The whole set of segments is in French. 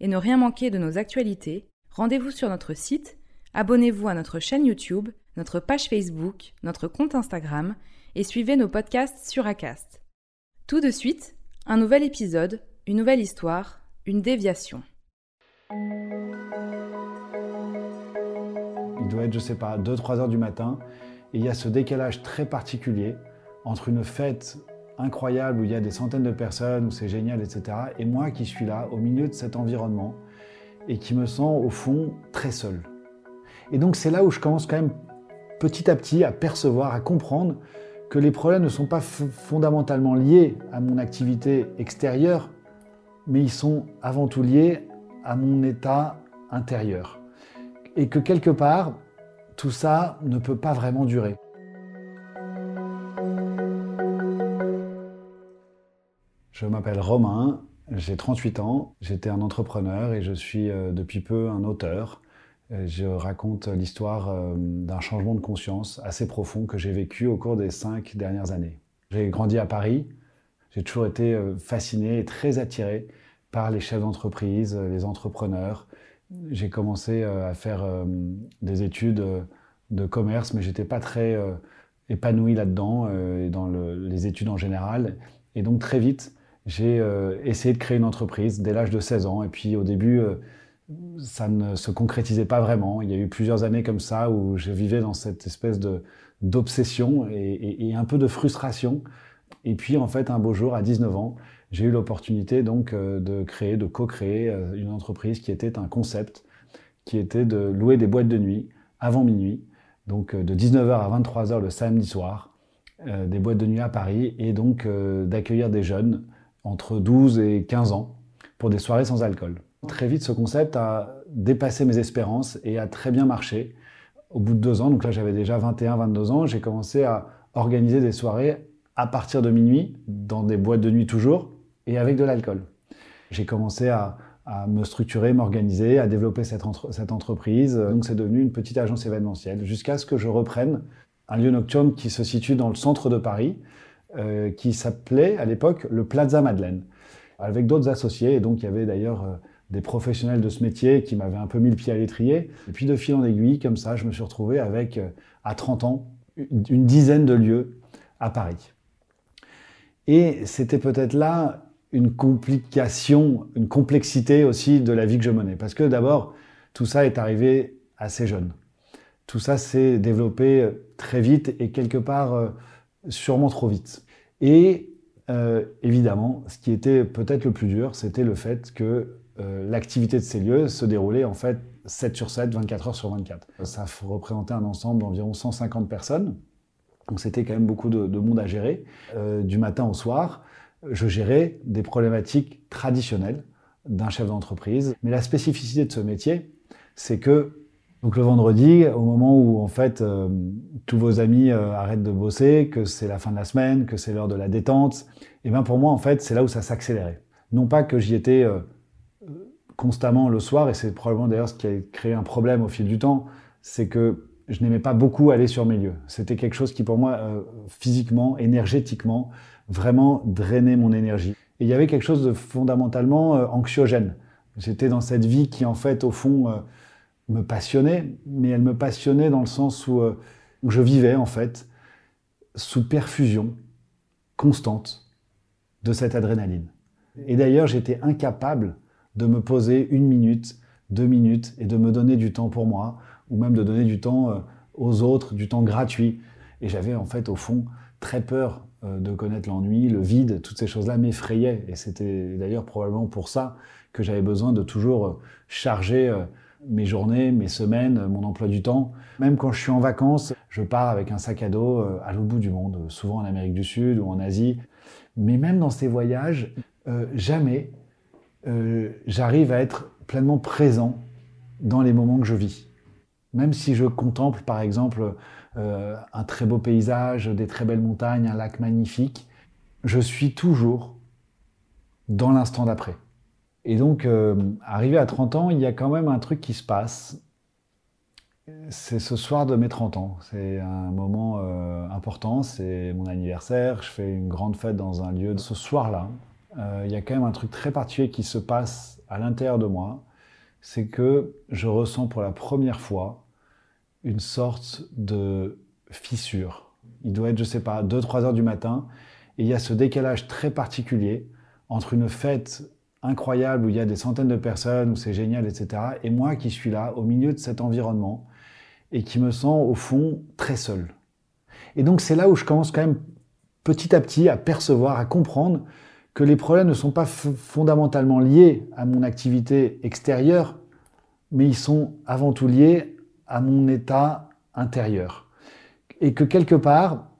et ne rien manquer de nos actualités, rendez-vous sur notre site, abonnez-vous à notre chaîne YouTube, notre page Facebook, notre compte Instagram et suivez nos podcasts sur Acast. Tout de suite, un nouvel épisode, une nouvelle histoire, une déviation. Il doit être, je sais pas, 2-3 heures du matin, et il y a ce décalage très particulier entre une fête incroyable où il y a des centaines de personnes, où c'est génial, etc. Et moi qui suis là, au milieu de cet environnement, et qui me sens au fond très seul. Et donc c'est là où je commence quand même petit à petit à percevoir, à comprendre que les problèmes ne sont pas fondamentalement liés à mon activité extérieure, mais ils sont avant tout liés à mon état intérieur. Et que quelque part, tout ça ne peut pas vraiment durer. Je m'appelle Romain, j'ai 38 ans, j'étais un entrepreneur et je suis euh, depuis peu un auteur. Je raconte l'histoire euh, d'un changement de conscience assez profond que j'ai vécu au cours des cinq dernières années. J'ai grandi à Paris, j'ai toujours été euh, fasciné et très attiré par les chefs d'entreprise, les entrepreneurs. J'ai commencé à faire des études de commerce, mais j'étais pas très épanoui là-dedans et dans les études en général. Et donc très vite, j'ai euh, essayé de créer une entreprise dès l'âge de 16 ans. Et puis au début, euh, ça ne se concrétisait pas vraiment. Il y a eu plusieurs années comme ça où je vivais dans cette espèce de d'obsession et, un peu de frustration. Et puis en fait, un beau jour, à 19 ans, j'ai eu l'opportunité donc euh, de créer, de co-créer une entreprise qui était un concept, qui était de louer des boîtes de nuit avant minuit, donc de 19h à 23h le samedi soir, des boîtes de nuit à Paris, et donc d'accueillir des jeunes entre 12 et 15 ans pour des soirées sans alcool. Très vite, ce concept a dépassé mes espérances et a très bien marché. Au bout de deux ans, donc là j'avais déjà 21, 22 ans, j'ai commencé à organiser des soirées à partir de minuit, dans des boîtes de nuit toujours, et avec de l'alcool. J'ai commencé à, me structurer, m'organiser, à développer cette entreprise. Donc c'est devenu une petite agence événementielle, jusqu'à ce que je reprenne un lieu nocturne qui se situe dans le centre de Paris, euh, qui s'appelait à l'époque le Plaza Madeleine, avec d'autres associés. Et donc il y avait d'ailleurs euh, des professionnels de ce métier qui m'avaient un peu mis le pied à l'étrier. Et puis de fil en aiguille, comme ça, je me suis retrouvé avec, euh, à 30 ans, une dizaine de lieux à Paris. Et c'était peut-être là une complication, une complexité aussi de la vie que je menais. Parce que d'abord, tout ça est arrivé assez jeune. Tout ça s'est développé très vite et quelque part sûrement trop vite. Et euh, évidemment, ce qui était peut-être le plus dur, c'était le fait que euh, l'activité de ces lieux se déroulait en fait 7 sur 7, 24 heures sur 24. Ça représentait un ensemble d'environ 150 personnes. Donc c'était quand même beaucoup de, monde à gérer. Euh, du matin au soir, je gérais des problématiques traditionnelles d'un chef d'entreprise. Mais la spécificité de ce métier, c'est que donc le vendredi, au moment où en fait euh, tous vos amis euh, arrêtent de bosser, que c'est la fin de la semaine, que c'est l'heure de la détente, et eh bien pour moi en fait c'est là où ça s'accélérait. Non pas que j'y étais euh, constamment le soir, et c'est probablement d'ailleurs ce qui a créé un problème au fil du temps, c'est que je n'aimais pas beaucoup aller sur mes lieux. C'était quelque chose qui pour moi physiquement, énergétiquement, vraiment drainait mon énergie. Et il y avait quelque chose de fondamentalement anxiogène. J'étais dans cette vie qui en fait au fond me passionnait, mais elle me passionnait dans le sens où, euh, où je vivais en fait sous perfusion constante de cette adrénaline. Et d'ailleurs, j'étais incapable de me poser une minute, deux minutes et de me donner du temps pour moi, ou même de donner du temps euh, aux autres, du temps gratuit. Et j'avais en fait au fond très peur de connaître l'ennui, le vide, toutes ces choses-là m'effrayaient. Et c'était d'ailleurs probablement pour ça que j'avais besoin de toujours charger mes journées, mes semaines, mon emploi du temps. Même quand je suis en vacances, je pars avec un sac à dos euh, à l'autre bout du monde, souvent en Amérique du Sud ou en Asie. Mais même dans ces voyages, euh, jamais euh, j'arrive à être pleinement présent dans les moments que je vis. Même si je contemple par exemple un très beau paysage, des très belles montagnes, un lac magnifique, je suis toujours dans l'instant d'après. Et donc, euh, arrivé à 30 ans, il y a quand même un truc qui se passe. C'est ce soir de mes 30 ans. C'est un moment euh, important, c'est mon anniversaire. Je fais une grande fête dans un lieu. Ce soir-là, euh, il y a quand même un truc très particulier qui se passe à l'intérieur de moi. C'est que je ressens pour la première fois une sorte de fissure. Il doit être, je sais pas, 2-3 heures du matin. Et il y a ce décalage très particulier entre une fête incroyable où il y a des centaines de personnes, où c'est génial, etc. Et moi qui suis là, au milieu de cet environnement, et qui me sens au fond très seul. Et donc c'est là où je commence quand même petit à petit à percevoir, à comprendre que les problèmes ne sont pas fondamentalement liés à mon activité extérieure, mais ils sont avant tout liés à mon état intérieur. Et que quelque part,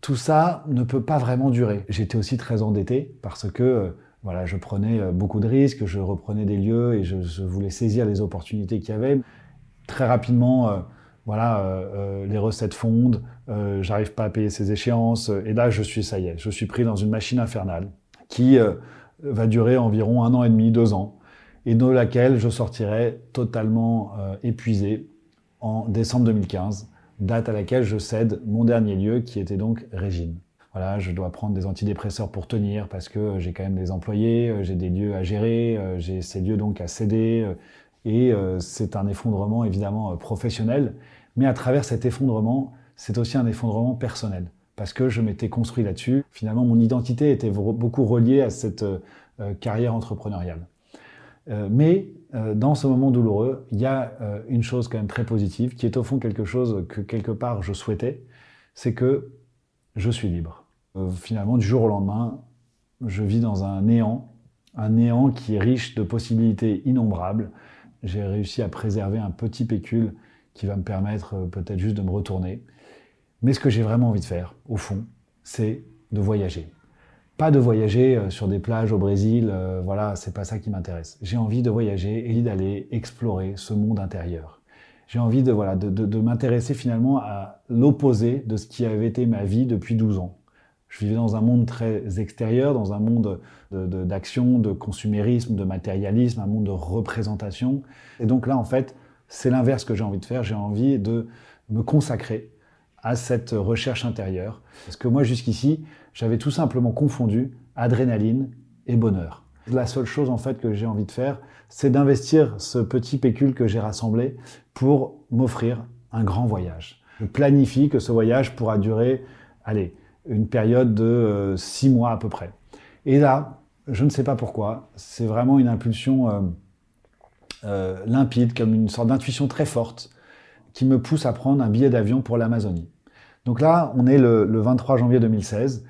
tout ça ne peut pas vraiment durer. J'étais aussi très endetté parce que euh, voilà, je prenais euh, beaucoup de risques, je reprenais des lieux et je, voulais saisir les opportunités qu'il y avait. Très rapidement, euh, voilà, euh, les recettes fondent, j'arrive pas à payer ces échéances, et là, je suis, ça y est, je suis pris dans une machine infernale qui va durer environ un an et demi, deux ans, et de laquelle je sortirai totalement épuisé en décembre 2015, date à laquelle je cède mon dernier lieu, qui était donc Régine voilà, je dois prendre des antidépresseurs pour tenir parce que j'ai quand même des employés, euh, j'ai des lieux à gérer, euh, j'ai ces lieux donc à céder. Euh, et c'est un effondrement évidemment professionnel, mais à travers cet effondrement, c'est aussi un effondrement personnel parce que je m'étais construit là-dessus. Finalement, mon identité était beaucoup reliée à cette carrière entrepreneuriale. mais dans ce moment douloureux, il y a une chose quand même très positive qui est au fond quelque chose que quelque part je souhaitais, c'est que je suis libre. Euh, finalement, du jour au lendemain, je vis dans un néant, un néant qui est riche de possibilités innombrables. J'ai réussi à préserver un petit pécule qui va me permettre euh, peut-être juste de me retourner. Mais ce que j'ai vraiment envie de faire, au fond, c'est de voyager. Pas de voyager euh, sur des plages au Brésil, voilà, c'est pas ça qui m'intéresse. J'ai envie de voyager et d'aller explorer ce monde intérieur. J'ai envie de, voilà, de, de m'intéresser finalement à l'opposé de ce qui avait été ma vie depuis 12 ans. Je vivais dans un monde très extérieur, dans un monde d'action, de, consumérisme, de matérialisme, un monde de représentation. Et donc là, en fait, c'est l'inverse que j'ai envie de faire. J'ai envie de me consacrer à cette recherche intérieure. Parce que moi, jusqu'ici, j'avais tout simplement confondu adrénaline et bonheur. La seule chose, en fait, que j'ai envie de faire, c'est d'investir ce petit pécule que j'ai rassemblé pour m'offrir un grand voyage. Je planifie que ce voyage pourra durer, allez, une période de euh, six mois à peu près. Et là, je ne sais pas pourquoi, c'est vraiment une impulsion euh, euh, limpide, comme une sorte d'intuition très forte, qui me pousse à prendre un billet d'avion pour l'Amazonie. Donc là, on est le, le, 23 janvier 2016,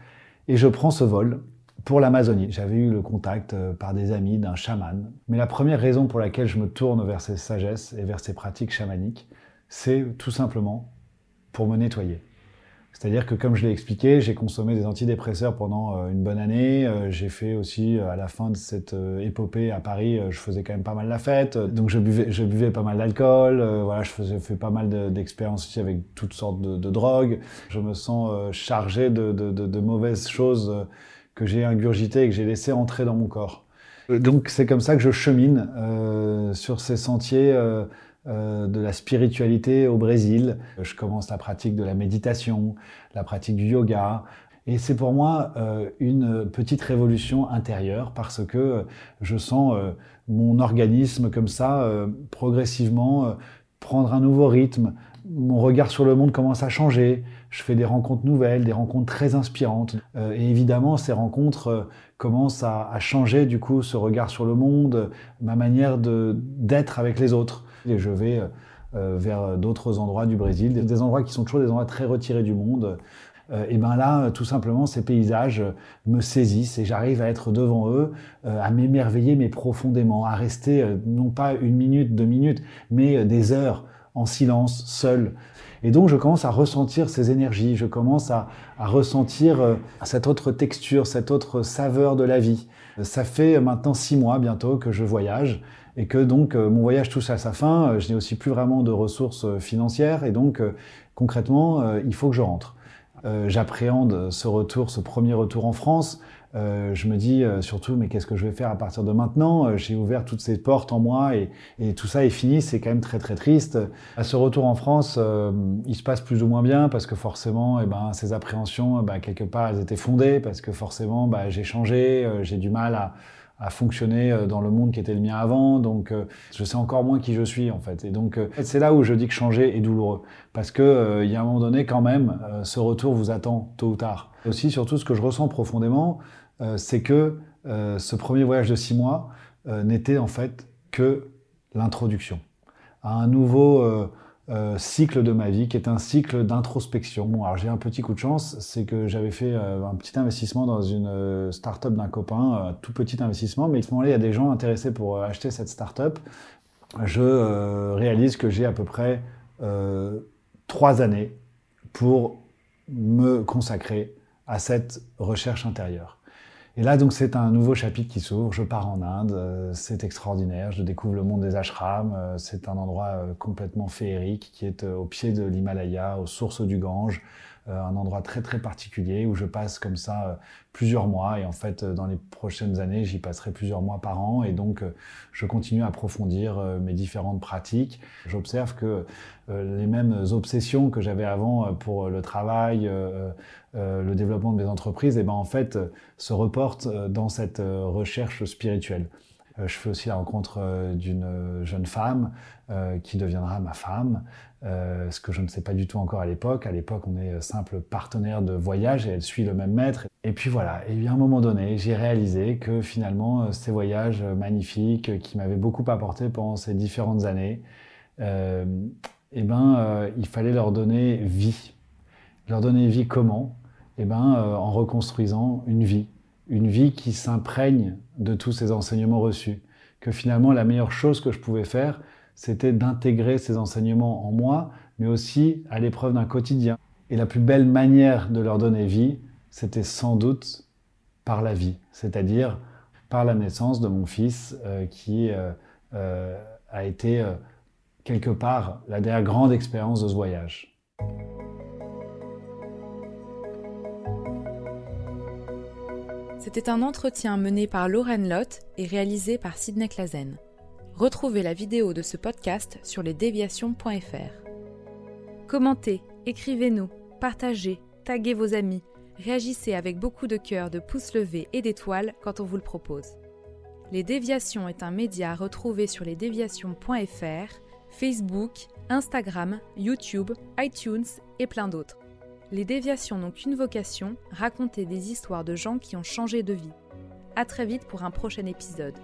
et je prends ce vol pour l'Amazonie. J'avais eu le contact par des amis d'un chaman, mais la première raison pour laquelle je me tourne vers ces sagesses et vers ces pratiques chamaniques, c'est tout simplement pour me nettoyer. C'est-à-dire que, comme je l'ai expliqué, j'ai consommé des antidépresseurs pendant euh, une bonne année. Euh, j'ai fait aussi, euh, à la fin de cette épopée à Paris, je faisais quand même pas mal la fête. Donc, je buvais, pas mal d'alcool. Voilà, je faisais fait pas mal d'expériences aussi avec toutes sortes de, drogues. Je me sens chargé de, mauvaises choses que j'ai ingurgitées et que j'ai laissées entrer dans mon corps. Donc, c'est comme ça que je chemine sur ces sentiers de la spiritualité au Brésil. Je commence la pratique de la méditation, la pratique du yoga. Et c'est pour moi euh, une petite révolution intérieure parce que je sens euh, mon organisme comme ça progressivement prendre un nouveau rythme. Mon regard sur le monde commence à changer. Je fais des rencontres nouvelles, des rencontres très inspirantes. et évidemment, ces rencontres commencent à, à, changer du coup ce regard sur le monde, ma manière d'être avec les autres et je vais euh, vers d'autres endroits du Brésil, des endroits qui sont toujours des endroits très retirés du monde. et ben là, tout simplement, ces paysages me saisissent et j'arrive à être devant eux, à m'émerveiller mais profondément, à rester non pas une minute, deux minutes, mais des heures en silence, seul. Et donc je commence à ressentir ces énergies, je commence à, ressentir euh, cette autre texture, cette autre saveur de la vie. Ça fait maintenant six mois bientôt que je voyage et que donc euh, mon voyage touche à sa fin. Euh, je n'ai aussi plus vraiment de ressources financières et donc concrètement, il faut que je rentre. J'appréhende ce retour, ce premier retour en France. Euh, je me dis euh, surtout, mais qu'est-ce que je vais faire à partir de maintenant euh, J'ai ouvert toutes ces portes en moi et, et tout ça est fini. C'est quand même très très triste. À ce retour en France, il se passe plus ou moins bien parce que forcément, eh ben, ces appréhensions, bah, quelque part, elles étaient fondées parce que forcément, bah, j'ai changé, j'ai du mal à, à fonctionner dans le monde qui était le mien avant. Donc, je sais encore moins qui je suis, en fait. Et donc, c'est là où je dis que changer est douloureux. Parce que, il y a un moment donné, quand même, ce retour vous attend tôt ou tard. Aussi, surtout, ce que je ressens profondément, euh, c'est que euh, ce premier voyage de six mois euh, n'était en fait que l'introduction à un nouveau cycle de ma vie qui est un cycle d'introspection. alors j'ai un petit coup de chance, c'est que j'avais fait un petit investissement dans une start-up d'un copain, un tout petit investissement, mais à ce moment-là, il y a des gens intéressés pour acheter cette start-up. Je réalise que j'ai à peu près trois années pour me consacrer à cette recherche intérieure. Et là, donc, c'est un nouveau chapitre qui s'ouvre. Je pars en Inde, euh, c'est extraordinaire. Je découvre le monde des ashrams. Euh, c'est un endroit euh, complètement féerique qui est au pied de l'Himalaya, aux sources du Gange. Un endroit très très particulier où je passe comme ça plusieurs mois. Et en fait, dans les prochaines années, j'y passerai plusieurs mois par an. Et donc, je continue à approfondir mes différentes pratiques. J'observe que les mêmes obsessions que j'avais avant pour le travail, euh, le développement de mes entreprises, et eh ben en fait, euh, se reporte euh, dans cette recherche spirituelle. Je fais aussi la rencontre d'une jeune femme qui deviendra ma femme, ce que je ne sais pas du tout encore à l'époque. À l'époque, on est simple partenaire de voyage et elle suit le même maître. Et puis voilà, et à un moment donné, j'ai réalisé que finalement, ces voyages magnifiques qui m'avaient beaucoup apporté pendant ces différentes années, eh ben, il fallait leur donner vie. Leur donner vie comment? Eh ben, euh, en reconstruisant une vie, une vie qui s'imprègne de tous ces enseignements reçus. Que finalement, la meilleure chose que je pouvais faire, c'était d'intégrer ces enseignements en moi, mais aussi à l'épreuve d'un quotidien. Et la plus belle manière de leur donner vie, c'était sans doute par la vie, c'est-à-dire par la naissance de mon fils euh, qui euh, a été quelque part la dernière grande expérience de ce voyage. C'était un entretien mené par Lauren Lott et réalisé par Sidney Clazen. Retrouvez la vidéo de ce podcast sur lesdéviations.fr. Commentez, écrivez-nous, partagez, taguez vos amis, réagissez avec beaucoup de cœur, de pouces levés et d'étoiles quand on vous le propose. Les Déviations est un média à retrouver sur lesdéviations.fr, Facebook, Instagram, YouTube, iTunes et plein d'autres. Les déviations n'ont qu'une vocation, raconter des histoires de gens qui ont changé de vie. À très vite pour un prochain épisode.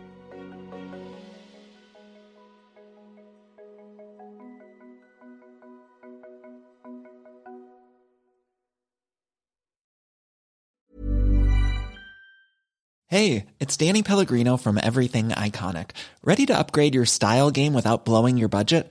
Hey, it's Danny Pellegrino from Everything Iconic. Ready to upgrade your style game without blowing your budget?